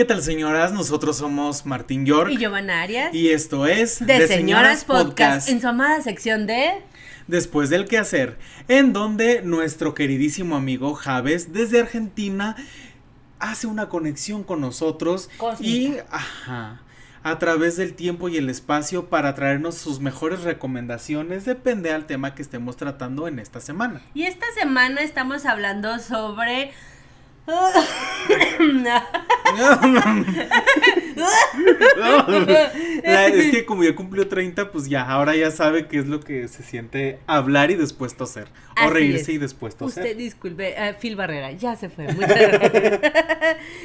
¿Qué tal señoras? Nosotros somos Martín York y Giovanna Arias. Y esto es De, Señoras, Podcast, en su amada sección de Después del quehacer, en donde nuestro queridísimo amigo Javes desde Argentina hace una conexión con nosotros y ajá, a través del tiempo y el espacio para traernos sus mejores recomendaciones, depende al tema que estemos tratando en esta semana. Y esta semana estamos hablando sobre es que como ya cumplió 30, pues ya, ahora ya sabe qué es lo que se siente hablar y después toser. o reírse y después toser. Usted disculpe, uh, Phil Barrera, ya se fue.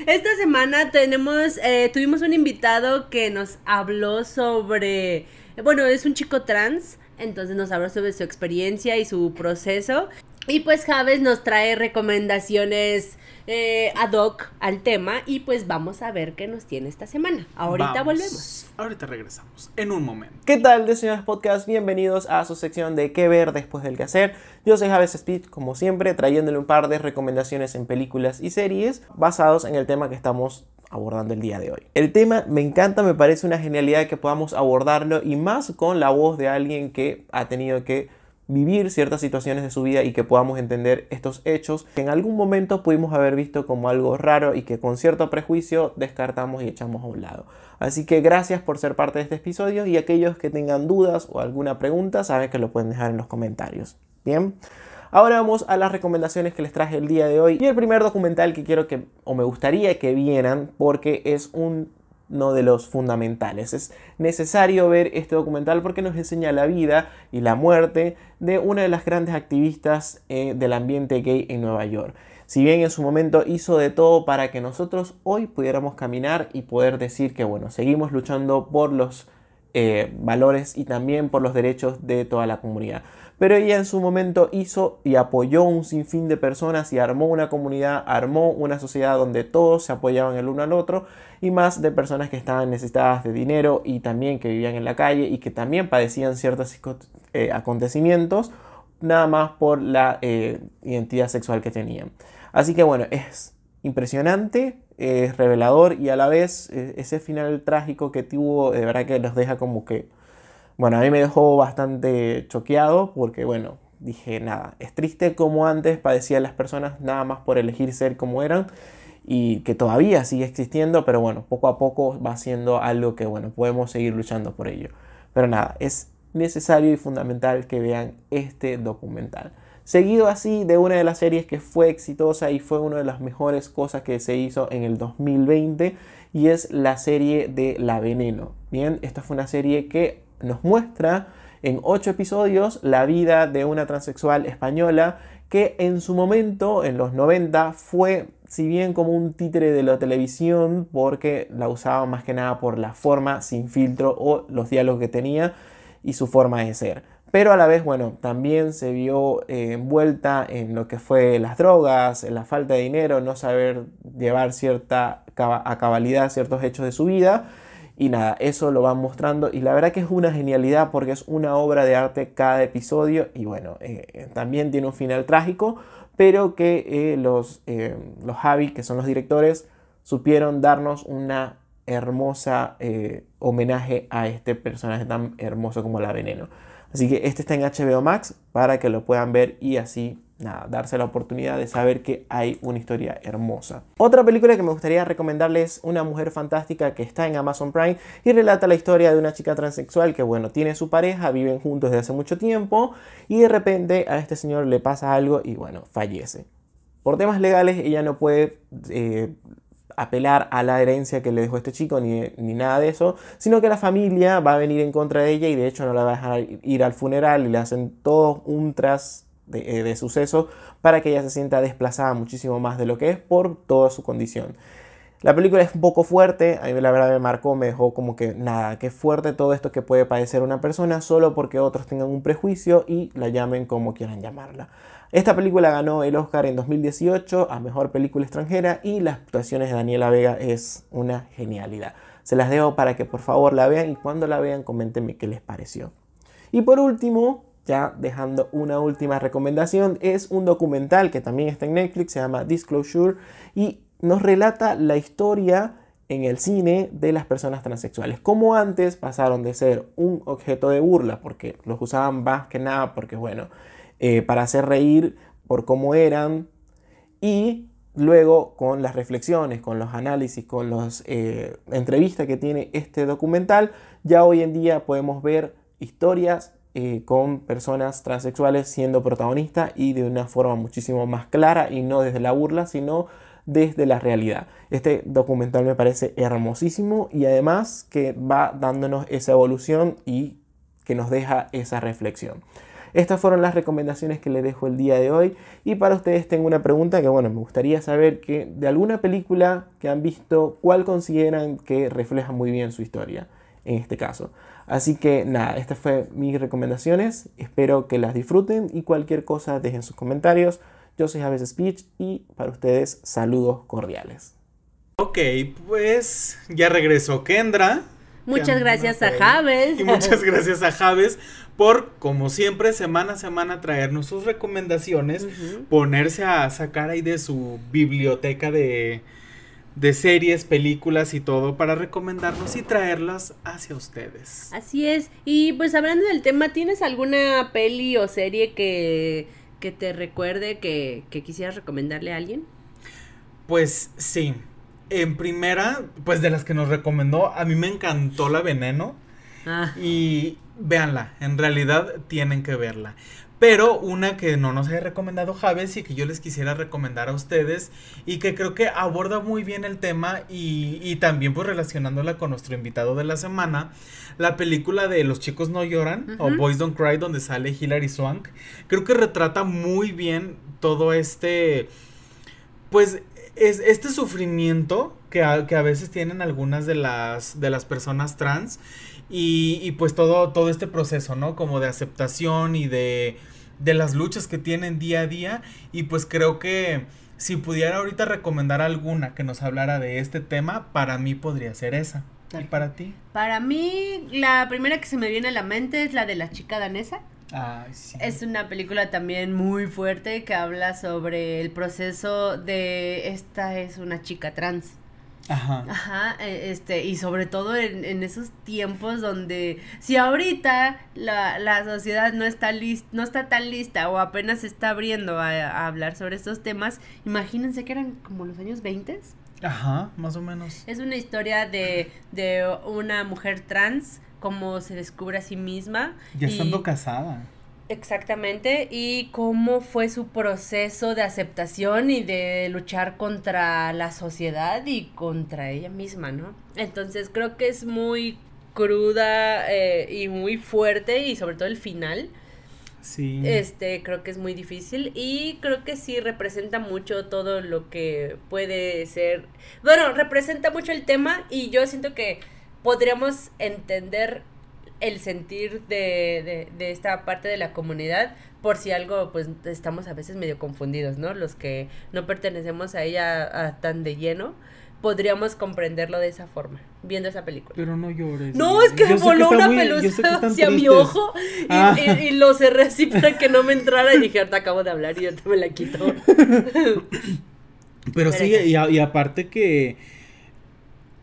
Esta semana tenemos, eh, tuvimos un invitado que nos habló sobre, bueno, es un chico trans. Entonces nos habló sobre su experiencia y su proceso. Y pues Javes nos trae recomendaciones eh, ad hoc al tema y pues vamos a ver qué nos tiene esta semana. Ahorita volvemos. Ahorita regresamos, en un momento. ¿Qué tal, de señores podcast? Bienvenidos a su sección de qué ver después del que hacer. Yo soy Javes Speed, como siempre, trayéndole un par de recomendaciones en películas y series basados en el tema que estamos abordando el día de hoy. El tema me encanta, me parece una genialidad que podamos abordarlo y más con la voz de alguien que ha tenido que vivir ciertas situaciones de su vida y que podamos entender estos hechos que en algún momento pudimos haber visto como algo raro y que con cierto prejuicio descartamos y echamos a un lado. Así que gracias por ser parte de este episodio y aquellos que tengan dudas o alguna pregunta saben que lo pueden dejar en los comentarios. Bien. Ahora vamos a las recomendaciones que les traje el día de hoy. Y el primer documental que quiero que, o me gustaría que vieran, porque es un no de los fundamentales. Es necesario ver este documental porque nos enseña la vida y la muerte de una de las grandes activistas eh, del ambiente gay en Nueva York. Si bien en su momento hizo de todo para que nosotros hoy pudiéramos caminar y poder decir que bueno, seguimos luchando por los eh, valores y también por los derechos de toda la comunidad. Pero ella en su momento hizo y apoyó un sinfín de personas y armó una comunidad, armó una sociedad donde todos se apoyaban el uno al otro y más de personas que estaban necesitadas de dinero y también que vivían en la calle y que también padecían ciertos eh, acontecimientos nada más por la eh, identidad sexual que tenían. Así que bueno, es impresionante, es revelador y a la vez e, ese final trágico que tuvo, de verdad que nos deja como que, bueno, a mí me dejó bastante choqueado porque, bueno, dije, nada, es triste como antes padecían las personas nada más por elegir ser como eran y que todavía sigue existiendo, pero bueno, poco a poco va siendo algo que, bueno, podemos seguir luchando por ello. Pero nada, es necesario y fundamental que vean este documental. Seguido así de una de las series que fue exitosa y fue una de las mejores cosas que se hizo en el 2020 y es la serie de La Veneno. Bien, esta fue una serie que nos muestra en ocho episodios la vida de una transexual española que en su momento, en los 90, fue, si bien como un títere de la televisión, porque la usaba más que nada por la forma sin filtro o los diálogos que tenía y su forma de ser pero a la vez, bueno, también se vio eh, envuelta en lo que fue las drogas, en la falta de dinero, no saber llevar cierta a cabalidad ciertos hechos de su vida. Y nada, eso lo van mostrando y la verdad que es una genialidad porque es una obra de arte cada episodio y bueno, eh, también tiene un final trágico, pero que eh, los, los Javi, que son los directores, supieron darnos una hermosa homenaje a este personaje tan hermoso como la veneno. Así que este está en HBO Max para que lo puedan ver y así nada, darse la oportunidad de saber que hay una historia hermosa. Otra película que me gustaría recomendarles es Una mujer fantástica que está en Amazon Prime y relata la historia de una chica transexual que bueno, tiene su pareja, viven juntos desde hace mucho tiempo y de repente a este señor le pasa algo y bueno, fallece. Por temas legales ella no puede eh, apelar a la herencia que le dejó este chico ni, nada de eso, sino que la familia va a venir en contra de ella y de hecho no la va a dejar ir al funeral y le hacen todo un tras de, eh, de suceso para que ella se sienta desplazada muchísimo más de lo que es por toda su condición. La película es un poco fuerte, a mí la verdad me marcó, me dejó como que nada, que fuerte todo esto que puede padecer una persona solo porque otros tengan un prejuicio y la llamen como quieran llamarla. Esta película ganó el Oscar en 2018 a Mejor Película Extranjera y las actuaciones de Daniela Vega es una genialidad. Se las dejo para que por favor la vean y cuando la vean comentenme qué les pareció. Y por último, ya dejando una última recomendación, es un documental que también está en Netflix, se llama Disclosure y nos relata la historia en el cine de las personas transexuales. Como antes pasaron de ser un objeto de burla, porque los usaban más que nada, porque bueno, eh, para hacer reír por cómo eran, y luego con las reflexiones, con los análisis, con las eh, entrevistas que tiene este documental, ya hoy en día podemos ver historias eh, con personas transexuales siendo protagonistas y de una forma muchísimo más clara y no desde la burla, sino desde la realidad. Este documental me parece hermosísimo y además que va dándonos esa evolución y que nos deja esa reflexión. Estas fueron las recomendaciones que les dejo el día de hoy y para ustedes tengo una pregunta que bueno, me gustaría saber que de alguna película que han visto, ¿cuál consideran que refleja muy bien su historia en este caso? Así que nada, estas fueron mis recomendaciones, espero que las disfruten y cualquier cosa dejen sus comentarios. Yo soy Javes Speech y para ustedes saludos cordiales. Ok, pues ya regresó Kendra. Muchas gracias a Javes. Y muchas gracias a Javes por, como siempre, semana a semana traernos sus recomendaciones, ponerse a sacar ahí de su biblioteca de, de series, películas y todo para recomendarnos y traerlas hacia ustedes. Así es. Y pues hablando del tema, ¿tienes alguna peli o serie que que te recuerde que, que quisieras recomendarle a alguien? Pues sí. En primera, pues de las que nos recomendó, a mí me encantó la veneno. Ah. Y véanla, en realidad tienen que verla. Pero una que no nos he recomendado Javes y que yo les quisiera recomendar a ustedes y que creo que aborda muy bien el tema y, y, también pues relacionándola con nuestro invitado de la semana, la película de Los chicos no lloran o Boys Don't Cry donde sale Hilary Swank, creo que retrata muy bien todo este, pues es este sufrimiento que a, que a veces tienen algunas de las, de las personas trans y, y, pues todo, todo este proceso, ¿no? Como de aceptación y de, de las luchas que tienen día a día. Y pues creo que si pudiera ahorita recomendar alguna que nos hablara de este tema, para mí podría ser esa. ¿Y para ti? Para mí, la primera que se me viene a la mente es la de la chica danesa. Ay, sí. Es una película también muy fuerte que habla sobre el proceso de esta es una chica trans. Ajá. Ajá, e, este, y sobre todo en, en esos tiempos donde si ahorita la, la sociedad no está list, no está tan lista o apenas se está abriendo a, a, hablar sobre estos temas, imagínense que eran como los años 20. Ajá, más o menos. Es una historia de, de una mujer trans, cómo se descubre a sí misma. Ya estando casada. Exactamente, y cómo fue su proceso de aceptación y de luchar contra la sociedad y contra ella misma, ¿no? Entonces creo que es muy cruda eh, y muy fuerte y sobre todo el final. Sí. Este, creo que es muy difícil y creo que sí representa mucho todo lo que puede ser. Bueno, representa mucho el tema y yo siento que podríamos entender el sentir de, de, esta parte de la comunidad por si algo pues estamos a veces medio confundidos, ¿no? Los que no pertenecemos a ella tan de lleno podríamos comprenderlo de esa forma, viendo esa película. Pero no llores. No, es que voló una pelusa hacia mi ojo ah. y, lo cerré así para que no me entrara y dije, ahorita acabo de hablar y ahorita me la quito. Pero, sí, y, y, aparte que,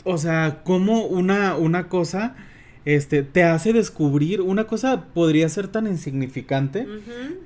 o sea, como una, una cosa este, te hace descubrir, una cosa podría ser tan insignificante,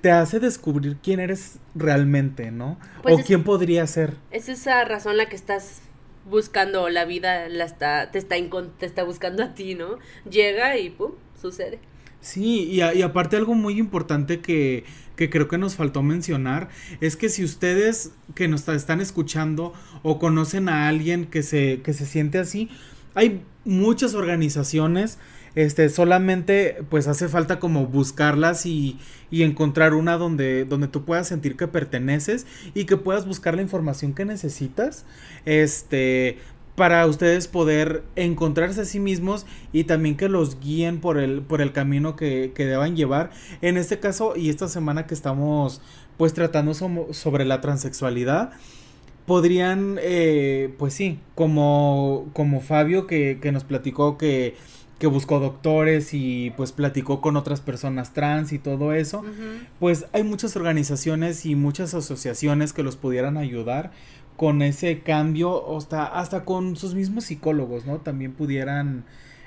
te hace descubrir quién eres realmente, ¿no? Pues o quién podría ser. Es esa razón la que estás buscando, la vida la está, te, está te está buscando a ti, ¿no? Llega y pum, sucede. Sí, y, y aparte algo muy importante que, que creo que nos faltó mencionar es que si ustedes que nos están escuchando o conocen a alguien que se, que se siente así, hay muchas organizaciones, este, solamente pues hace falta como buscarlas y, y, encontrar una donde, donde tú puedas sentir que perteneces y que puedas buscar la información que necesitas, este, para ustedes poder encontrarse a sí mismos y también que los guíen por el, por el camino que, que deban llevar. En este caso y esta semana que estamos pues tratando sobre la transexualidad, podrían, eh, pues sí, como, como Fabio que, que nos platicó que, que, buscó doctores y pues platicó con otras personas trans y todo eso, pues hay muchas organizaciones y muchas asociaciones que los pudieran ayudar con ese cambio, hasta, hasta con sus mismos psicólogos, ¿no? También pudieran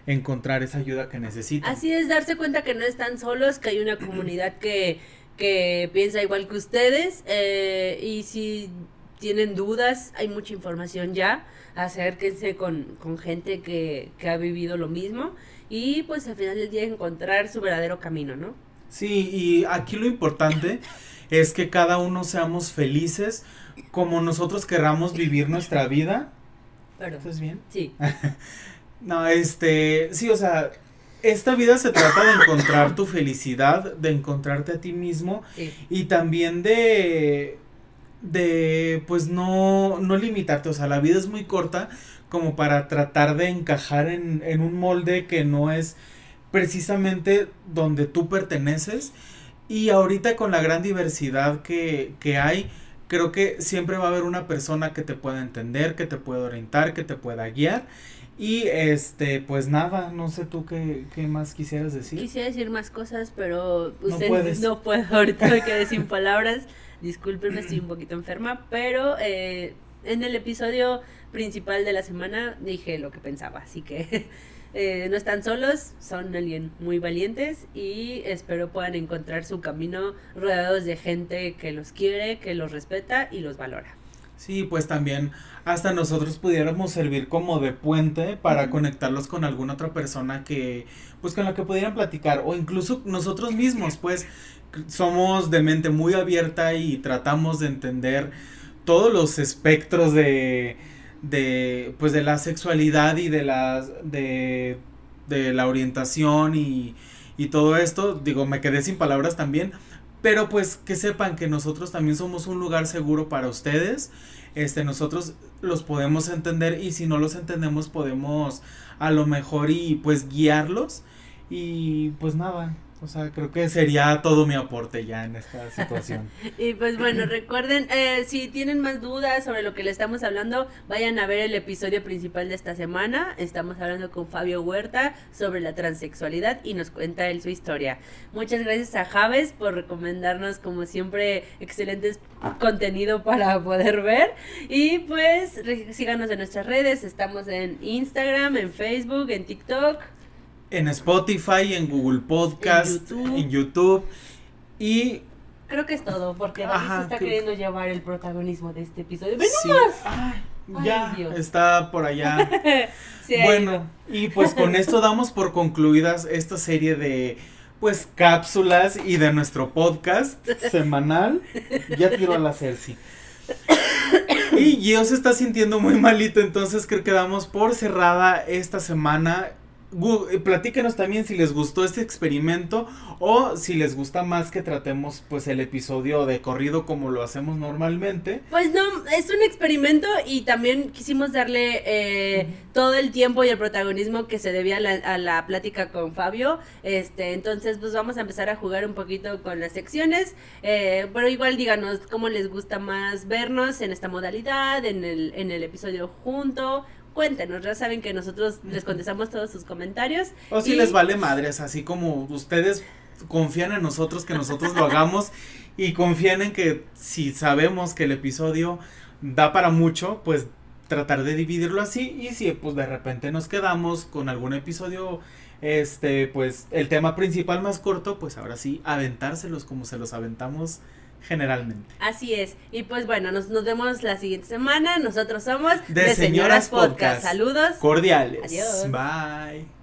encontrar esa ayuda que necesitan. Así es, darse cuenta que no están solos, que hay una comunidad que, que piensa igual que ustedes eh, y si tienen dudas, hay mucha información ya, acérquense con, con gente que, que ha vivido lo mismo y pues al final del día encontrar su verdadero camino, ¿no? Sí, y aquí lo importante es que cada uno seamos felices como nosotros querramos vivir nuestra vida. ¿Estás bien? Sí. no, este, sí, o sea, esta vida se trata de encontrar tu felicidad, de encontrarte a ti mismo y también de de pues no no limitarte, o sea, la vida es muy corta como para tratar de encajar en, en un molde que no es precisamente donde tú perteneces y ahorita con la gran diversidad que, que hay, creo que siempre va a haber una persona que te pueda entender, que te pueda orientar, que te pueda guiar. Y este, pues nada, no sé tú qué, qué más quisieras decir. Quisiera decir más cosas, pero usted no, puedo, ahorita me quedé sin palabras. Discúlpenme, estoy un poquito enferma, pero eh, en el episodio principal de la semana dije lo que pensaba, así que Eh, no están solos, son alguien muy valientes y espero puedan encontrar su camino rodeados de gente que los quiere, que los respeta y los valora. Sí, pues también hasta nosotros pudiéramos servir como de puente para conectarlos con alguna otra persona que, pues con la que pudieran platicar. O incluso nosotros mismos, pues somos de mente muy abierta y tratamos de entender todos los espectros de, de pues de la sexualidad y de las de, de la orientación y, y todo esto. Digo me quedé sin palabras también pero pues que sepan que nosotros también somos un lugar seguro para ustedes. Este nosotros los podemos entender y si no los entendemos podemos a lo mejor y pues guiarlos. Y pues nada o sea, creo que sería todo mi aporte ya en esta situación. y pues bueno, recuerden, eh, si tienen más dudas sobre lo que le estamos hablando, vayan a ver el episodio principal de esta semana. Estamos hablando con Fabio Huerta sobre la transexualidad y nos cuenta él su historia. Muchas gracias a Javes por recomendarnos, como siempre, excelentes contenido para poder ver. Y pues síganos en nuestras redes, estamos en Instagram, en Facebook, en TikTok en Spotify, en Google Podcast, en YouTube, y creo que es todo, porque David se está queriendo llevar el protagonismo de este episodio. ¡Ven ya está por allá. bueno, y pues con esto damos por concluidas esta serie de pues cápsulas y de nuestro podcast semanal. Ya tiro a la Cersei. Y Gio se está sintiendo muy malito, entonces creo que damos por cerrada esta semana eh, platíquenos también si les gustó este experimento o si les gusta más que tratemos pues el episodio de corrido como lo hacemos normalmente. Pues no, es un experimento y también quisimos darle eh, todo el tiempo y el protagonismo que se debía a la, plática con Fabio. Este, entonces pues vamos a empezar a jugar un poquito con las secciones, eh, pero igual díganos cómo les gusta más vernos en esta modalidad, en el, en el episodio junto cuéntenos, ya saben que nosotros les contestamos todos sus comentarios. O si les vale madres, así como ustedes confían en nosotros que nosotros lo hagamos y confían en que si sabemos que el episodio da para mucho, pues tratar de dividirlo así y si pues de repente nos quedamos con algún episodio este pues el tema principal más corto, pues ahora sí aventárselos como se los aventamos generalmente. Así es. Y pues bueno, nos, nos vemos la siguiente semana. Nosotros somos De, Señoras, Podcast. Saludos. Cordiales. Adiós. Bye.